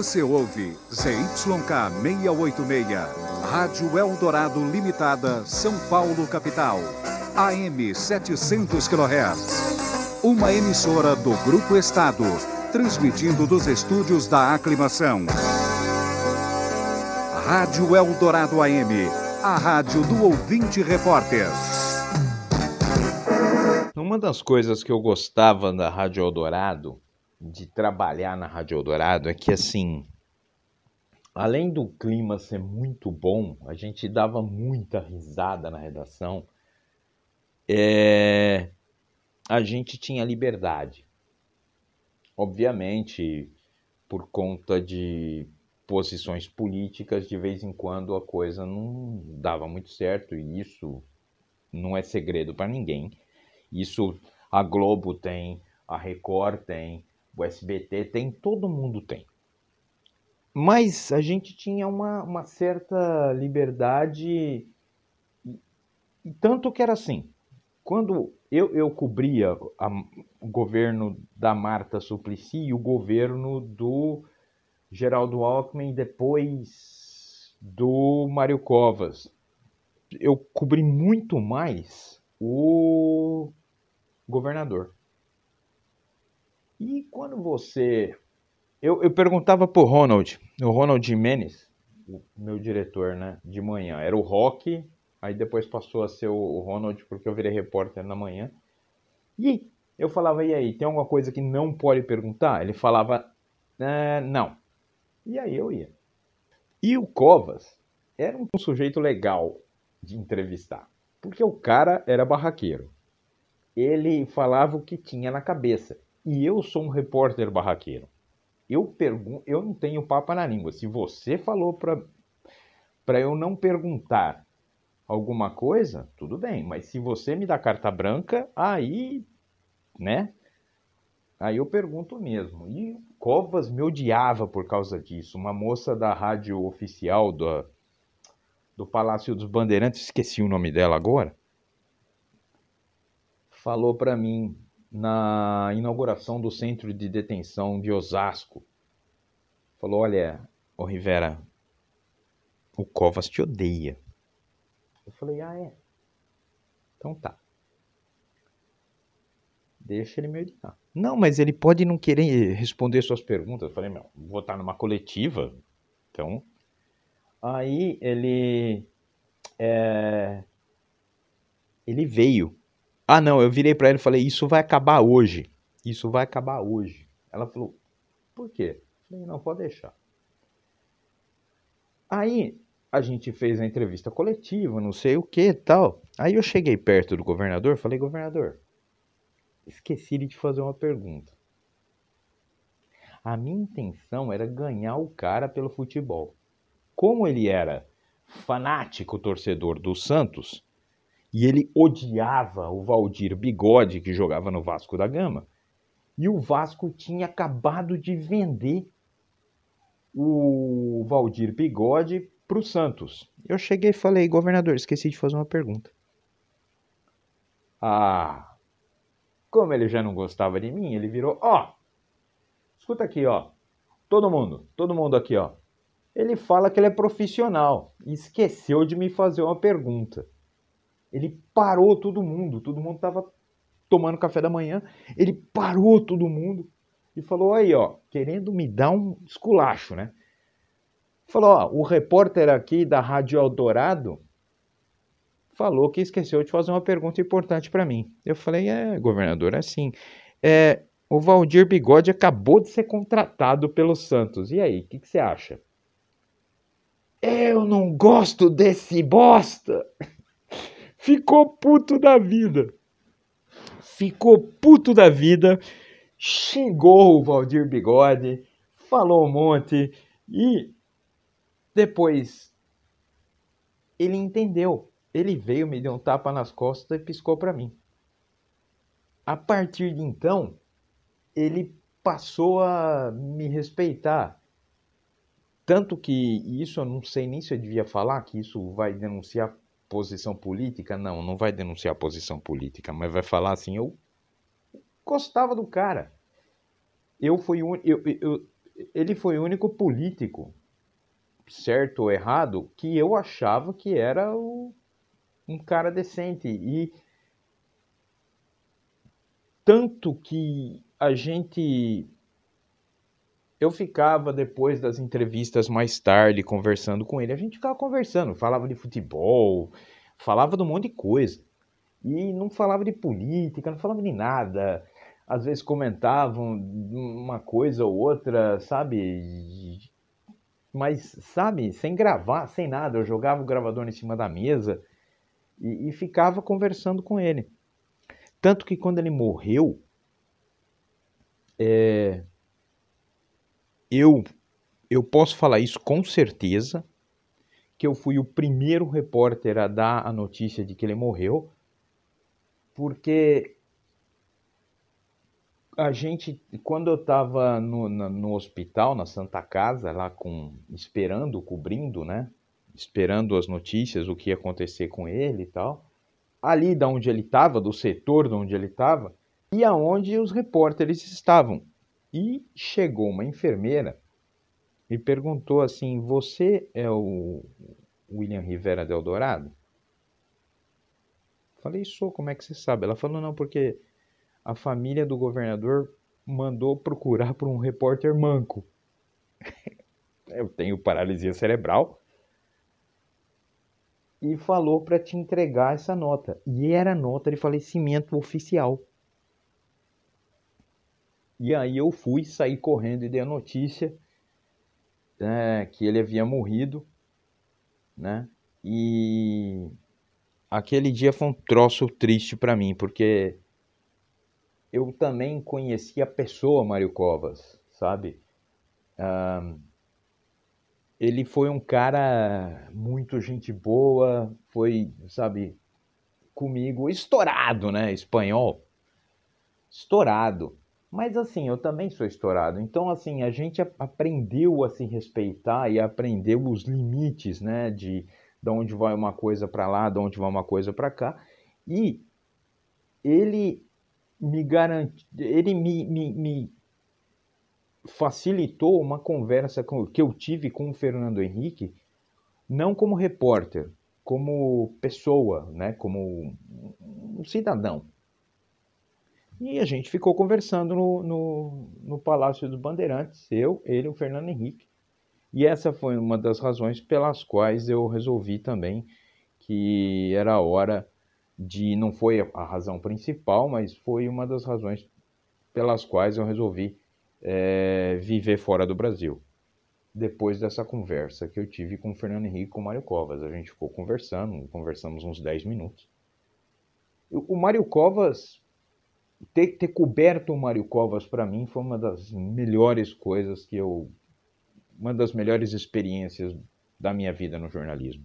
Você ouve ZYK 686, Rádio Eldorado Limitada, São Paulo, capital. AM 700 kHz. Uma emissora do Grupo Estado, transmitindo dos estúdios da Aclimação. Rádio Eldorado AM, a rádio do ouvinte repórter. Uma das coisas que eu gostava da Rádio Eldorado, de trabalhar na Rádio Eldorado, é que assim, além do clima ser muito bom, a gente dava muita risada na redação, é... a gente tinha liberdade. Obviamente, por conta de posições políticas, de vez em quando a coisa não dava muito certo, e isso não é segredo para ninguém. Isso a Globo tem, a Record tem, o SBT tem, todo mundo tem. Mas a gente tinha uma, uma certa liberdade, e tanto que era assim. Quando eu, eu cobria a, o governo da Marta Suplicy e o governo do Geraldo Alckmin depois do Mário Covas, eu cobri muito mais o governador. E quando você. Eu, eu perguntava pro Ronald, o Ronald Jimenez, o meu diretor, né, de manhã. Era o Rock, aí depois passou a ser o Ronald, porque eu virei repórter na manhã. E eu falava, e aí, tem alguma coisa que não pode perguntar? Ele falava, é, não. E aí eu ia. E o Covas era um sujeito legal de entrevistar, porque o cara era barraqueiro ele falava o que tinha na cabeça. E eu sou um repórter barraqueiro. Eu pergunto, eu não tenho papo na língua. Se você falou para para eu não perguntar alguma coisa, tudo bem, mas se você me dá carta branca, aí, né? Aí eu pergunto mesmo. E Covas me odiava por causa disso. Uma moça da rádio oficial do, do Palácio dos Bandeirantes, esqueci o nome dela agora falou para mim na inauguração do centro de detenção de Osasco. Falou: Olha, ô Rivera, o Covas te odeia. Eu falei: Ah, é? Então tá. Deixa ele me odiar. Não, mas ele pode não querer responder suas perguntas. Eu falei: Meu, vou estar numa coletiva. Então. Aí ele. É, ele veio ah, não, eu virei para ela e falei: Isso vai acabar hoje. Isso vai acabar hoje. Ela falou: Por quê? Eu falei: Não, pode deixar. Aí a gente fez a entrevista coletiva, não sei o que tal. Aí eu cheguei perto do governador falei: Governador, esqueci de te fazer uma pergunta. A minha intenção era ganhar o cara pelo futebol. Como ele era fanático torcedor do Santos, e ele odiava o Valdir Bigode, que jogava no Vasco da Gama. E o Vasco tinha acabado de vender o Valdir Bigode para o Santos. Eu cheguei e falei, governador, esqueci de fazer uma pergunta. Ah, como ele já não gostava de mim, ele virou, ó, escuta aqui, ó, todo mundo, todo mundo aqui, ó. Ele fala que ele é profissional, esqueceu de me fazer uma pergunta. Ele parou todo mundo, todo mundo estava tomando café da manhã, ele parou todo mundo e falou aí, ó, querendo me dar um esculacho, né? Falou, ó, o repórter aqui da Rádio Eldorado falou que esqueceu de fazer uma pergunta importante para mim. Eu falei, é, governador, é assim, é, o Valdir Bigode acabou de ser contratado pelo Santos. E aí, o que, que você acha? Eu não gosto desse bosta! Ficou puto da vida. Ficou puto da vida, xingou o Valdir Bigode, falou um monte e depois ele entendeu. Ele veio, me deu um tapa nas costas e piscou para mim. A partir de então, ele passou a me respeitar. Tanto que isso eu não sei nem se eu devia falar, que isso vai denunciar posição política? Não, não vai denunciar posição política, mas vai falar assim: eu gostava do cara. Eu fui um, eu, eu, ele foi o único político, certo ou errado, que eu achava que era o, um cara decente. E tanto que a gente. Eu ficava depois das entrevistas mais tarde conversando com ele. A gente ficava conversando, falava de futebol, falava de um monte de coisa. E não falava de política, não falava de nada. Às vezes comentavam uma coisa ou outra, sabe? Mas, sabe, sem gravar, sem nada. Eu jogava o gravador em cima da mesa e, e ficava conversando com ele. Tanto que quando ele morreu, é, eu, eu posso falar isso com certeza, que eu fui o primeiro repórter a dar a notícia de que ele morreu, porque a gente, quando eu estava no, no, hospital, na Santa Casa, lá com esperando, cobrindo, né? Esperando as notícias, o que ia acontecer com ele e tal ali da onde ele estava, do setor de onde ele estava, e aonde os repórteres estavam. E chegou uma enfermeira e perguntou assim: Você é o William Rivera de Eldorado? Falei, sou, como é que você sabe? Ela falou, não, porque a família do governador mandou procurar por um repórter manco. Eu tenho paralisia cerebral, e falou para te entregar essa nota. E era nota de falecimento oficial. E aí eu fui sair correndo e dei a notícia é, que ele havia morrido, né? E aquele dia foi um troço triste para mim, porque eu também conheci a pessoa Mário Covas, sabe? Um, ele foi um cara muito gente boa, foi, sabe, comigo, estourado, né? Espanhol. Estourado. Mas assim, eu também sou estourado. Então, assim, a gente aprendeu a se respeitar e aprendeu os limites, né? De, de onde vai uma coisa para lá, de onde vai uma coisa para cá. E ele me garante, ele me, me, me facilitou uma conversa que eu tive com o Fernando Henrique, não como repórter, como pessoa, né, como um cidadão. E a gente ficou conversando no, no, no Palácio dos Bandeirantes, eu, ele e o Fernando Henrique. E essa foi uma das razões pelas quais eu resolvi também que era hora de. Não foi a razão principal, mas foi uma das razões pelas quais eu resolvi é, viver fora do Brasil. Depois dessa conversa que eu tive com o Fernando Henrique e com o Mário Covas, a gente ficou conversando, conversamos uns 10 minutos. O Mário Covas, ter, ter coberto o Mário Covas para mim foi uma das melhores coisas que eu. uma das melhores experiências da minha vida no jornalismo.